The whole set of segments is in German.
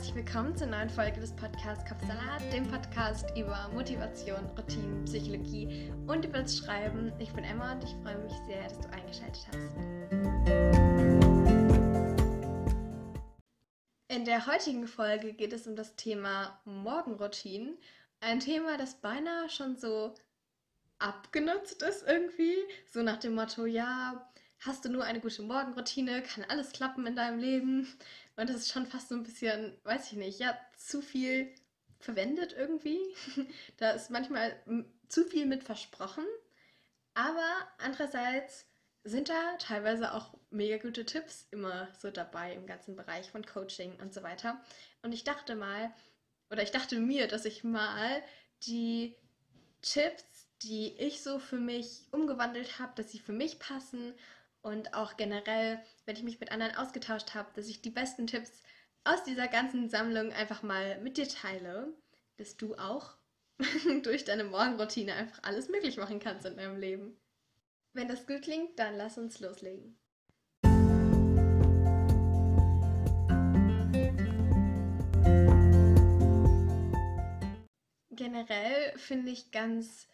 herzlich willkommen zur neuen Folge des Podcasts Kopfsalat, dem Podcast über Motivation, Routinen, Psychologie und über das Schreiben. Ich bin Emma und ich freue mich sehr, dass du eingeschaltet hast. In der heutigen Folge geht es um das Thema Morgenroutinen. Ein Thema, das beinahe schon so abgenutzt ist irgendwie. So nach dem Motto, ja, hast du nur eine gute Morgenroutine, kann alles klappen in deinem Leben. Und das ist schon fast so ein bisschen, weiß ich nicht, ja, zu viel verwendet irgendwie. da ist manchmal zu viel mit versprochen. Aber andererseits sind da teilweise auch mega gute Tipps immer so dabei im ganzen Bereich von Coaching und so weiter. Und ich dachte mal, oder ich dachte mir, dass ich mal die Tipps, die ich so für mich umgewandelt habe, dass sie für mich passen und auch generell, wenn ich mich mit anderen ausgetauscht habe, dass ich die besten Tipps aus dieser ganzen Sammlung einfach mal mit dir teile, dass du auch durch deine Morgenroutine einfach alles möglich machen kannst in deinem Leben. Wenn das gut klingt, dann lass uns loslegen. Generell finde ich ganz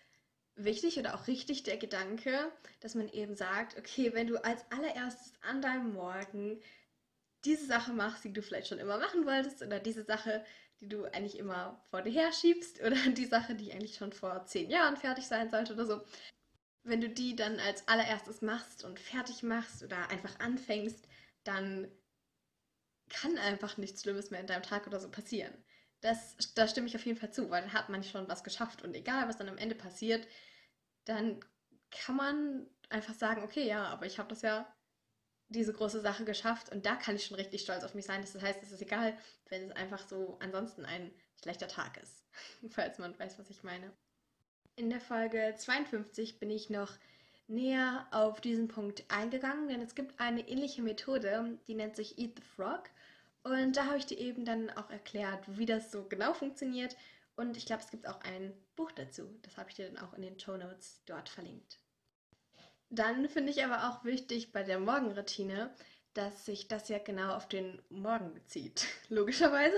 wichtig oder auch richtig der Gedanke, dass man eben sagt, okay, wenn du als allererstes an deinem Morgen diese Sache machst, die du vielleicht schon immer machen wolltest, oder diese Sache, die du eigentlich immer vor dir herschiebst, oder die Sache, die eigentlich schon vor zehn Jahren fertig sein sollte oder so, wenn du die dann als allererstes machst und fertig machst oder einfach anfängst, dann kann einfach nichts Schlimmes mehr in deinem Tag oder so passieren. Das, da stimme ich auf jeden Fall zu, weil dann hat man schon was geschafft und egal, was dann am Ende passiert, dann kann man einfach sagen, okay, ja, aber ich habe das ja diese große Sache geschafft und da kann ich schon richtig stolz auf mich sein. Das heißt, es ist egal, wenn es einfach so ansonsten ein schlechter Tag ist, falls man weiß, was ich meine. In der Folge 52 bin ich noch näher auf diesen Punkt eingegangen, denn es gibt eine ähnliche Methode, die nennt sich Eat the Frog. Und da habe ich dir eben dann auch erklärt, wie das so genau funktioniert und ich glaube, es gibt auch ein Buch dazu. Das habe ich dir dann auch in den Show Notes dort verlinkt. Dann finde ich aber auch wichtig bei der Morgenroutine, dass sich das ja genau auf den Morgen bezieht. Logischerweise.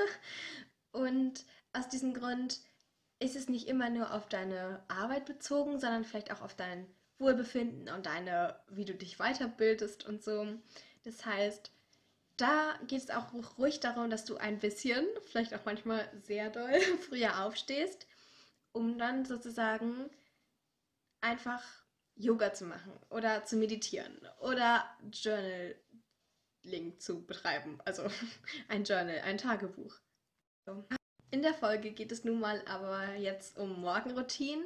Und aus diesem Grund ist es nicht immer nur auf deine Arbeit bezogen, sondern vielleicht auch auf dein Wohlbefinden und deine, wie du dich weiterbildest und so. Das heißt, da geht es auch ruhig darum, dass du ein bisschen, vielleicht auch manchmal sehr doll, früher aufstehst, um dann sozusagen einfach Yoga zu machen oder zu meditieren oder Journaling zu betreiben. Also ein Journal, ein Tagebuch. In der Folge geht es nun mal aber jetzt um Morgenroutinen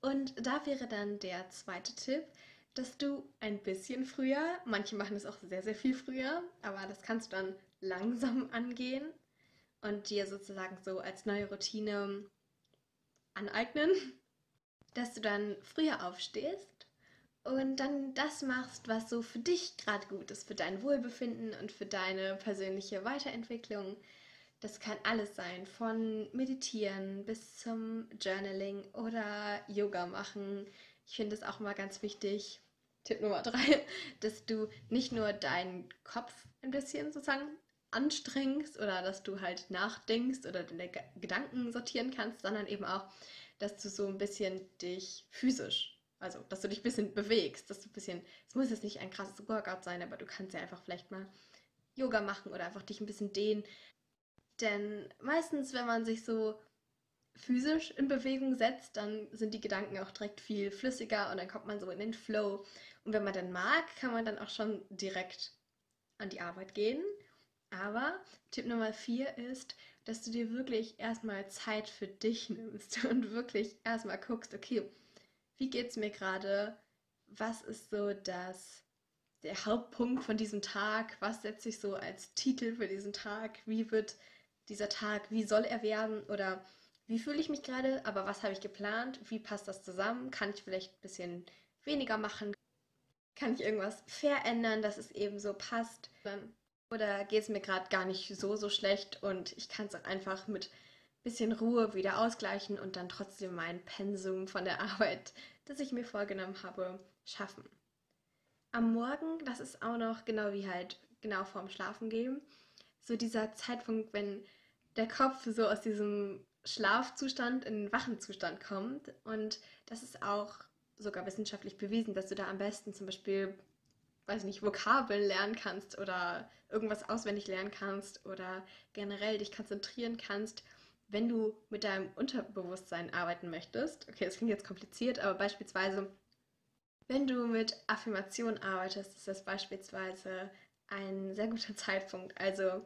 und da wäre dann der zweite Tipp, dass du ein bisschen früher, manche machen es auch sehr, sehr viel früher, aber das kannst du dann langsam angehen und dir sozusagen so als neue Routine aneignen, dass du dann früher aufstehst und dann das machst, was so für dich gerade gut ist, für dein Wohlbefinden und für deine persönliche Weiterentwicklung. Das kann alles sein, von Meditieren bis zum Journaling oder Yoga machen. Ich finde es auch mal ganz wichtig, Tipp Nummer drei, dass du nicht nur deinen Kopf ein bisschen sozusagen anstrengst oder dass du halt nachdenkst oder deine Gedanken sortieren kannst, sondern eben auch, dass du so ein bisschen dich physisch, also dass du dich ein bisschen bewegst, dass du ein bisschen, es muss jetzt nicht ein krasses Workout sein, aber du kannst ja einfach vielleicht mal Yoga machen oder einfach dich ein bisschen dehnen. Denn meistens, wenn man sich so physisch in Bewegung setzt, dann sind die Gedanken auch direkt viel flüssiger und dann kommt man so in den Flow. Und wenn man dann mag, kann man dann auch schon direkt an die Arbeit gehen. Aber Tipp Nummer vier ist, dass du dir wirklich erstmal Zeit für dich nimmst und wirklich erstmal guckst, okay, wie geht es mir gerade? Was ist so das, der Hauptpunkt von diesem Tag? Was setze ich so als Titel für diesen Tag? Wie wird dieser Tag, wie soll er werden? Oder wie fühle ich mich gerade, aber was habe ich geplant, wie passt das zusammen, kann ich vielleicht ein bisschen weniger machen, kann ich irgendwas verändern, dass es eben so passt? Oder geht es mir gerade gar nicht so, so schlecht und ich kann es einfach mit bisschen Ruhe wieder ausgleichen und dann trotzdem mein Pensum von der Arbeit, das ich mir vorgenommen habe, schaffen. Am Morgen, das ist auch noch genau wie halt genau vorm Schlafen gehen, so dieser Zeitpunkt, wenn der Kopf so aus diesem Schlafzustand in den wachen Zustand kommt. Und das ist auch sogar wissenschaftlich bewiesen, dass du da am besten zum Beispiel, weiß nicht, Vokabeln lernen kannst oder irgendwas auswendig lernen kannst oder generell dich konzentrieren kannst, wenn du mit deinem Unterbewusstsein arbeiten möchtest. Okay, das klingt jetzt kompliziert, aber beispielsweise, wenn du mit Affirmationen arbeitest, ist das beispielsweise ein sehr guter Zeitpunkt. Also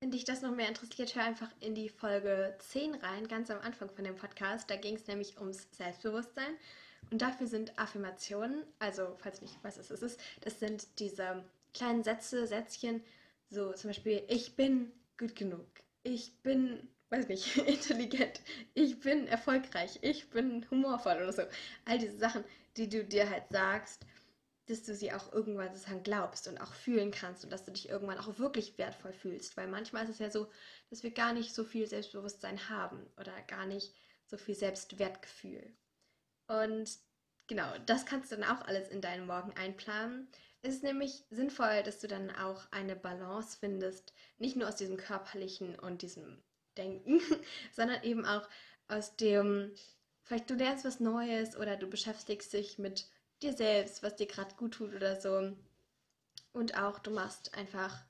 wenn dich das noch mehr interessiert, hör einfach in die Folge 10 rein, ganz am Anfang von dem Podcast. Da ging es nämlich ums Selbstbewusstsein. Und dafür sind Affirmationen, also falls nicht was es ist, das sind diese kleinen Sätze, Sätzchen, so zum Beispiel, ich bin gut genug, ich bin, weiß nicht, intelligent, ich bin erfolgreich, ich bin humorvoll oder so. All diese Sachen, die du dir halt sagst dass du sie auch irgendwann sozusagen glaubst und auch fühlen kannst und dass du dich irgendwann auch wirklich wertvoll fühlst. Weil manchmal ist es ja so, dass wir gar nicht so viel Selbstbewusstsein haben oder gar nicht so viel Selbstwertgefühl. Und genau, das kannst du dann auch alles in deinen Morgen einplanen. Es ist nämlich sinnvoll, dass du dann auch eine Balance findest, nicht nur aus diesem körperlichen und diesem Denken, sondern eben auch aus dem, vielleicht du lernst was Neues oder du beschäftigst dich mit dir selbst, was dir gerade gut tut oder so. Und auch du machst einfach.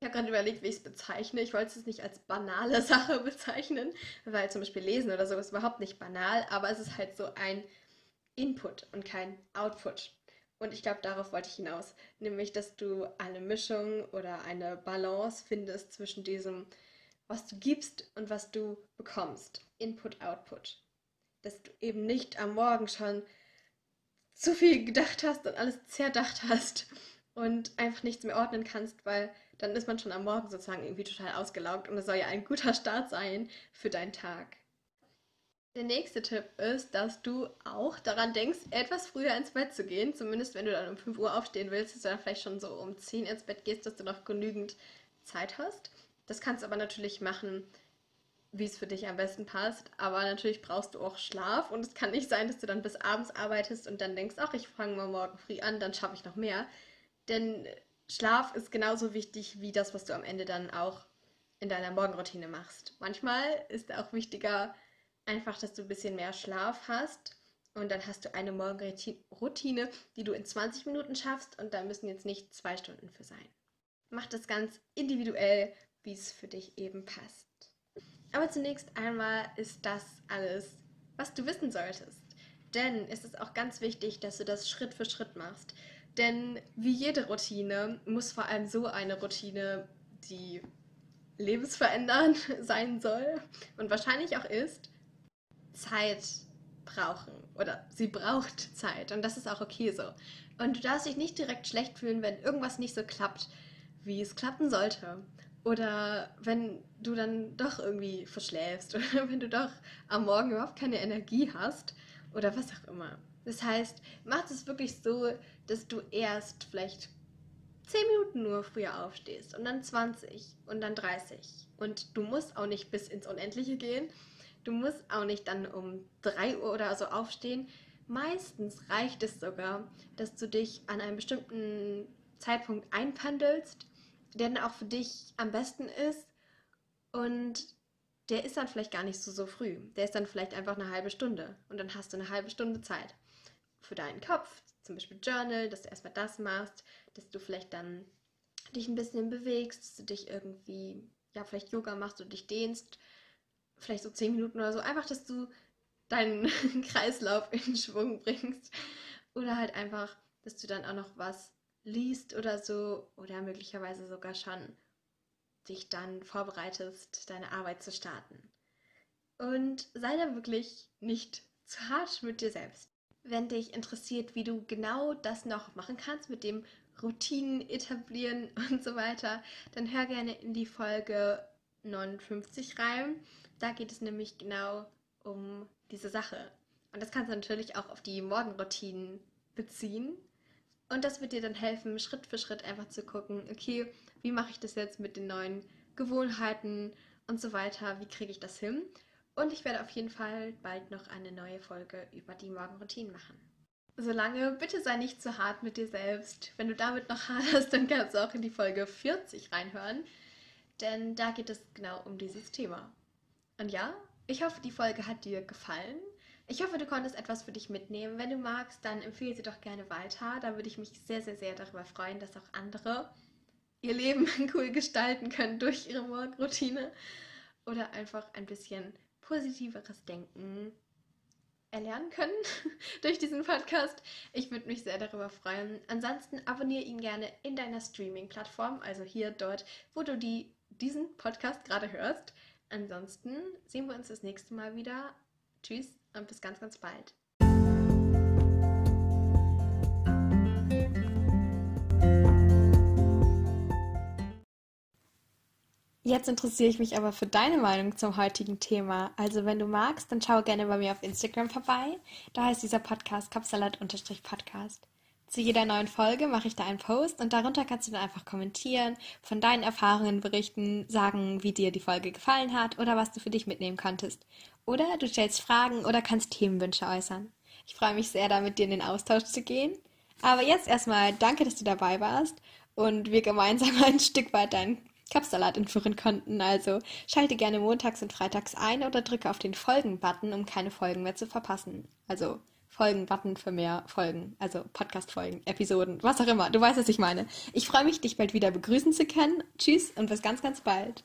Ich habe gerade überlegt, wie ich es bezeichne. Ich wollte es nicht als banale Sache bezeichnen, weil zum Beispiel Lesen oder so ist überhaupt nicht banal, aber es ist halt so ein Input und kein Output. Und ich glaube, darauf wollte ich hinaus. Nämlich, dass du eine Mischung oder eine Balance findest zwischen diesem, was du gibst und was du bekommst. Input, Output. Dass du eben nicht am Morgen schon zu viel gedacht hast und alles zerdacht hast und einfach nichts mehr ordnen kannst, weil dann ist man schon am Morgen sozusagen irgendwie total ausgelaugt und es soll ja ein guter Start sein für deinen Tag. Der nächste Tipp ist, dass du auch daran denkst, etwas früher ins Bett zu gehen. Zumindest wenn du dann um 5 Uhr aufstehen willst, dass du dann vielleicht schon so um 10 ins Bett gehst, dass du noch genügend Zeit hast. Das kannst du aber natürlich machen, wie es für dich am besten passt. Aber natürlich brauchst du auch Schlaf und es kann nicht sein, dass du dann bis abends arbeitest und dann denkst, ach, ich fange mal morgen früh an, dann schaffe ich noch mehr. Denn Schlaf ist genauso wichtig wie das, was du am Ende dann auch in deiner Morgenroutine machst. Manchmal ist auch wichtiger einfach, dass du ein bisschen mehr Schlaf hast und dann hast du eine Morgenroutine, die du in 20 Minuten schaffst und da müssen jetzt nicht zwei Stunden für sein. Mach das ganz individuell, wie es für dich eben passt. Aber zunächst einmal ist das alles, was du wissen solltest. Denn es ist auch ganz wichtig, dass du das Schritt für Schritt machst. Denn wie jede Routine muss vor allem so eine Routine, die lebensverändernd sein soll und wahrscheinlich auch ist, Zeit brauchen. Oder sie braucht Zeit. Und das ist auch okay so. Und du darfst dich nicht direkt schlecht fühlen, wenn irgendwas nicht so klappt, wie es klappen sollte. Oder wenn du dann doch irgendwie verschläfst oder wenn du doch am Morgen überhaupt keine Energie hast oder was auch immer. Das heißt, mach es wirklich so, dass du erst vielleicht 10 Minuten nur früher aufstehst und dann 20 und dann 30. Und du musst auch nicht bis ins Unendliche gehen. Du musst auch nicht dann um 3 Uhr oder so aufstehen. Meistens reicht es sogar, dass du dich an einem bestimmten Zeitpunkt einpendelst der dann auch für dich am besten ist. Und der ist dann vielleicht gar nicht so, so früh. Der ist dann vielleicht einfach eine halbe Stunde. Und dann hast du eine halbe Stunde Zeit für deinen Kopf. Zum Beispiel Journal, dass du erstmal das machst, dass du vielleicht dann dich ein bisschen bewegst, dass du dich irgendwie, ja, vielleicht Yoga machst oder dich dehnst. Vielleicht so zehn Minuten oder so. Einfach, dass du deinen Kreislauf in Schwung bringst. Oder halt einfach, dass du dann auch noch was liest oder so oder möglicherweise sogar schon dich dann vorbereitest, deine Arbeit zu starten. Und sei da wirklich nicht zu hart mit dir selbst. Wenn dich interessiert, wie du genau das noch machen kannst mit dem Routinen etablieren und so weiter, dann hör gerne in die Folge 59 rein. Da geht es nämlich genau um diese Sache. Und das kannst du natürlich auch auf die Morgenroutinen beziehen. Und das wird dir dann helfen, Schritt für Schritt einfach zu gucken, okay, wie mache ich das jetzt mit den neuen Gewohnheiten und so weiter, wie kriege ich das hin? Und ich werde auf jeden Fall bald noch eine neue Folge über die Morgenroutinen machen. Solange bitte sei nicht zu hart mit dir selbst. Wenn du damit noch haderst, dann kannst du auch in die Folge 40 reinhören. denn da geht es genau um dieses Thema. Und ja, ich hoffe, die Folge hat dir gefallen. Ich hoffe, du konntest etwas für dich mitnehmen. Wenn du magst, dann empfehle sie doch gerne weiter. Da würde ich mich sehr, sehr, sehr darüber freuen, dass auch andere ihr Leben cool gestalten können durch ihre Morgenroutine oder einfach ein bisschen positiveres Denken erlernen können durch diesen Podcast. Ich würde mich sehr darüber freuen. Ansonsten abonniere ihn gerne in deiner Streaming-Plattform, also hier dort, wo du die, diesen Podcast gerade hörst. Ansonsten sehen wir uns das nächste Mal wieder. Tschüss und bis ganz, ganz bald. Jetzt interessiere ich mich aber für deine Meinung zum heutigen Thema. Also wenn du magst, dann schau gerne bei mir auf Instagram vorbei. Da heißt dieser Podcast Kopfsalat-Podcast. Zu jeder neuen Folge mache ich da einen Post und darunter kannst du dann einfach kommentieren, von deinen Erfahrungen berichten, sagen, wie dir die Folge gefallen hat oder was du für dich mitnehmen konntest. Oder du stellst Fragen oder kannst Themenwünsche äußern. Ich freue mich sehr, da mit dir in den Austausch zu gehen. Aber jetzt erstmal danke, dass du dabei warst und wir gemeinsam ein Stück weit deinen Kapsalat entführen konnten. Also schalte gerne montags und freitags ein oder drücke auf den Folgen-Button, um keine Folgen mehr zu verpassen. Also Folgen-Button für mehr Folgen, also Podcast-Folgen, Episoden, was auch immer. Du weißt, was ich meine. Ich freue mich, dich bald wieder begrüßen zu können. Tschüss und bis ganz, ganz bald.